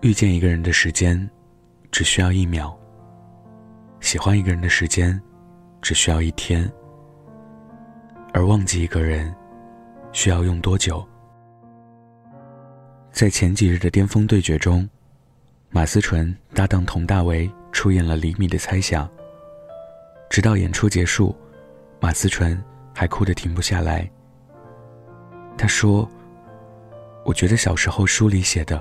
遇见一个人的时间，只需要一秒；喜欢一个人的时间，只需要一天；而忘记一个人，需要用多久？在前几日的巅峰对决中，马思纯搭档佟大为出演了《厘米的猜想》。直到演出结束，马思纯还哭得停不下来。他说：“我觉得小时候书里写的。”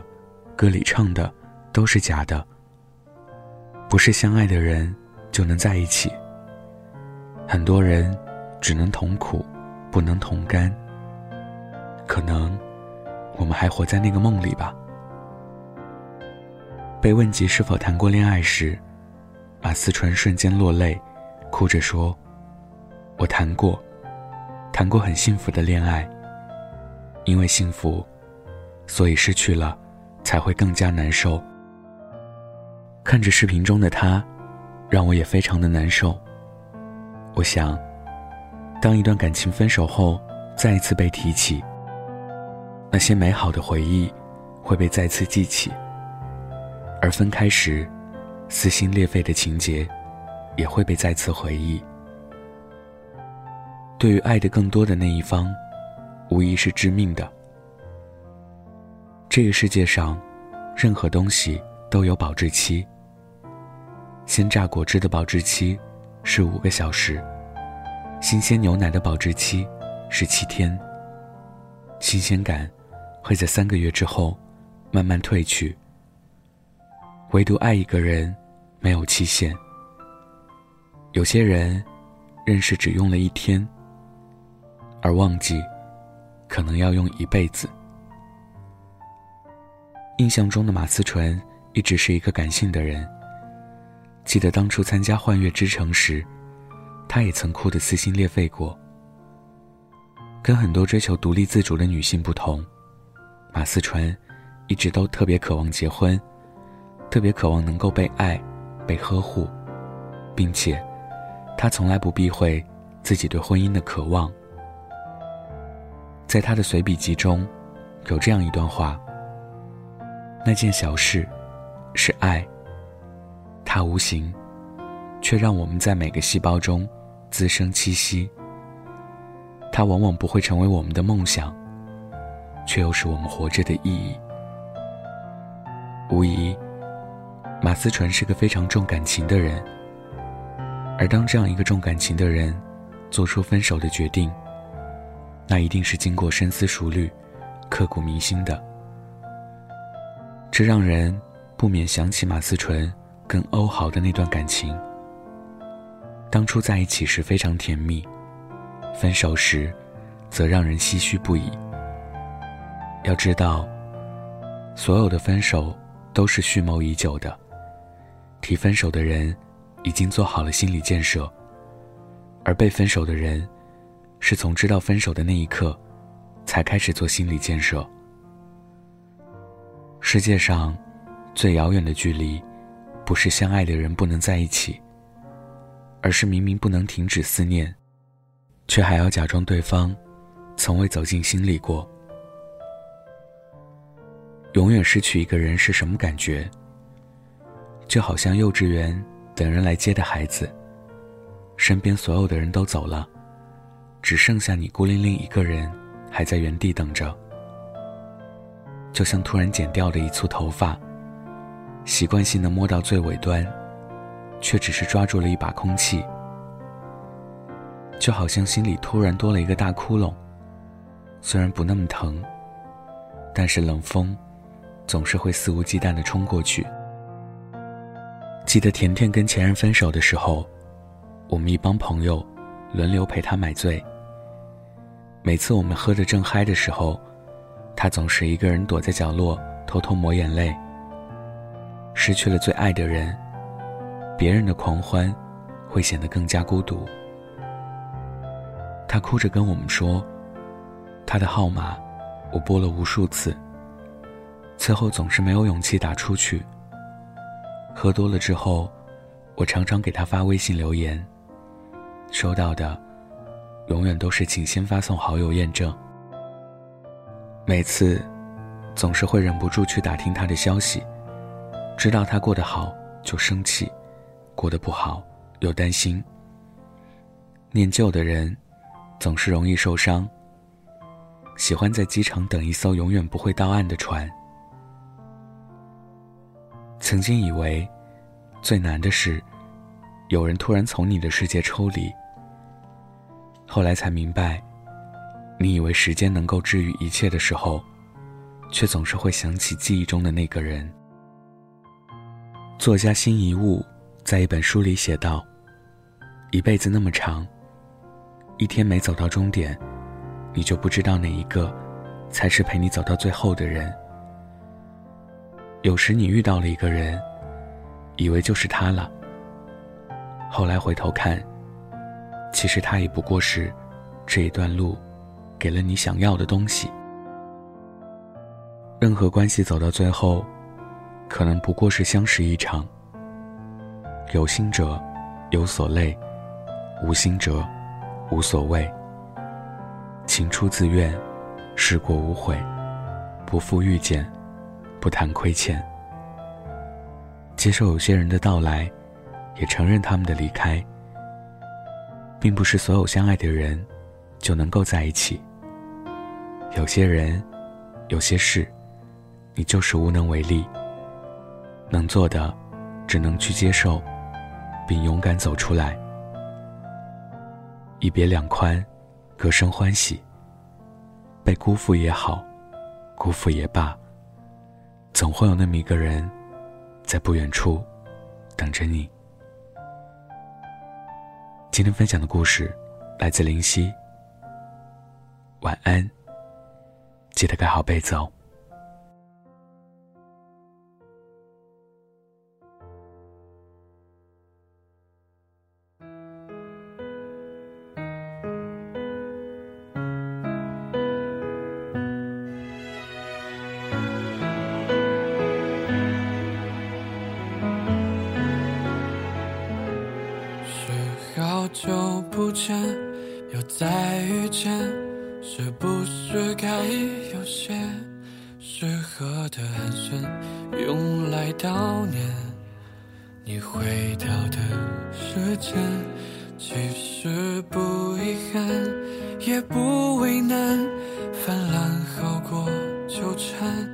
歌里唱的都是假的，不是相爱的人就能在一起。很多人只能同苦，不能同甘。可能我们还活在那个梦里吧。被问及是否谈过恋爱时，马思纯瞬间落泪，哭着说：“我谈过，谈过很幸福的恋爱。因为幸福，所以失去了。”才会更加难受。看着视频中的他，让我也非常的难受。我想，当一段感情分手后再一次被提起，那些美好的回忆会被再次记起，而分开时撕心裂肺的情节也会被再次回忆。对于爱的更多的那一方，无疑是致命的。这个世界上，任何东西都有保质期。鲜榨果汁的保质期是五个小时，新鲜牛奶的保质期是七天。新鲜感会在三个月之后慢慢褪去。唯独爱一个人没有期限。有些人认识只用了一天，而忘记可能要用一辈子。印象中的马思纯一直是一个感性的人。记得当初参加《幻乐之城》时，她也曾哭得撕心裂肺过。跟很多追求独立自主的女性不同，马思纯一直都特别渴望结婚，特别渴望能够被爱、被呵护，并且，她从来不避讳自己对婚姻的渴望。在她的随笔集中，有这样一段话。那件小事，是爱。它无形，却让我们在每个细胞中滋生气息。它往往不会成为我们的梦想，却又是我们活着的意义。无疑，马思纯是个非常重感情的人。而当这样一个重感情的人做出分手的决定，那一定是经过深思熟虑、刻骨铭心的。这让人不免想起马思纯跟欧豪的那段感情。当初在一起时非常甜蜜，分手时，则让人唏嘘不已。要知道，所有的分手都是蓄谋已久的，提分手的人已经做好了心理建设，而被分手的人，是从知道分手的那一刻，才开始做心理建设。世界上，最遥远的距离，不是相爱的人不能在一起，而是明明不能停止思念，却还要假装对方从未走进心里过。永远失去一个人是什么感觉？就好像幼稚园等人来接的孩子，身边所有的人都走了，只剩下你孤零零一个人还在原地等着。就像突然剪掉的一簇头发，习惯性的摸到最尾端，却只是抓住了一把空气。就好像心里突然多了一个大窟窿，虽然不那么疼，但是冷风总是会肆无忌惮的冲过去。记得甜甜跟前任分手的时候，我们一帮朋友轮流陪她买醉。每次我们喝得正嗨的时候。他总是一个人躲在角落，偷偷抹眼泪。失去了最爱的人，别人的狂欢会显得更加孤独。他哭着跟我们说：“他的号码我拨了无数次，此后总是没有勇气打出去。喝多了之后，我常常给他发微信留言，收到的永远都是请先发送好友验证。”每次，总是会忍不住去打听他的消息，知道他过得好就生气，过得不好又担心。念旧的人总是容易受伤。喜欢在机场等一艘永远不会到岸的船。曾经以为最难的是有人突然从你的世界抽离。后来才明白，你以为时间能够治愈一切的时候，却总是会想起记忆中的那个人。作家辛夷坞在一本书里写道：“一辈子那么长，一天没走到终点，你就不知道哪一个才是陪你走到最后的人。有时你遇到了一个人，以为就是他了，后来回头看。”其实他也不过是这一段路给了你想要的东西。任何关系走到最后，可能不过是相识一场。有心者有所累，无心者无所谓。情出自愿，事过无悔，不负遇见，不谈亏欠。接受有些人的到来，也承认他们的离开。并不是所有相爱的人就能够在一起。有些人，有些事，你就是无能为力。能做的，只能去接受，并勇敢走出来。一别两宽，各生欢喜。被辜负也好，辜负也罢，总会有那么一个人，在不远处等着你。今天分享的故事来自林夕。晚安，记得盖好被子哦。还有些适合的寒暄，用来悼念你回到的时间？其实不遗憾，也不为难，泛滥好过纠缠。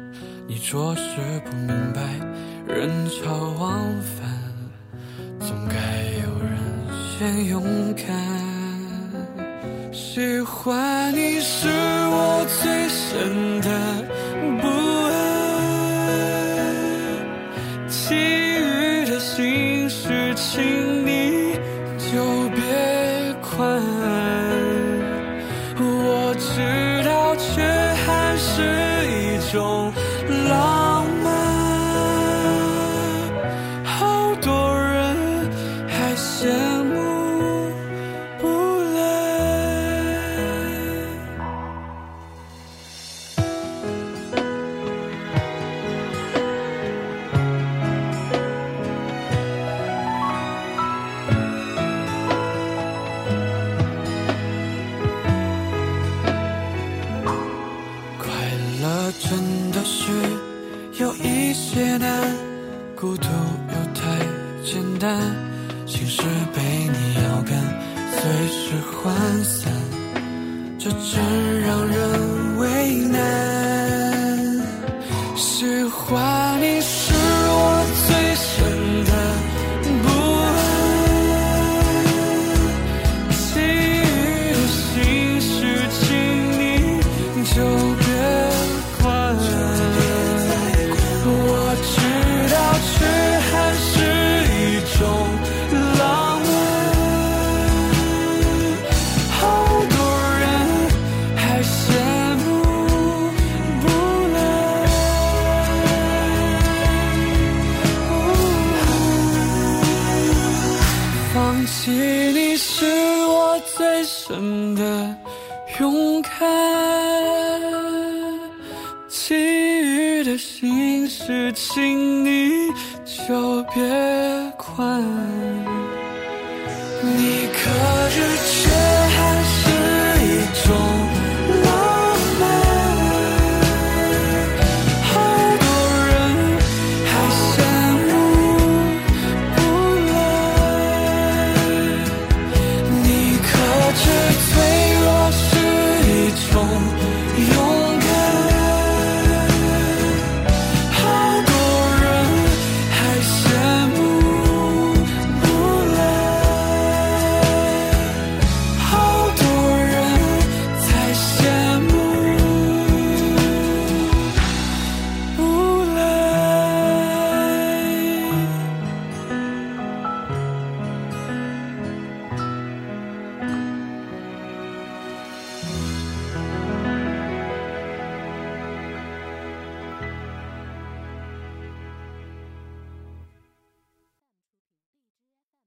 你着实不明白，人潮往返，总该有人。先勇敢，喜欢你是我最深的心事被你摇干，随时涣散，这真让人为难。喜欢你真的勇敢，其余的心事，请你就别管。你可知？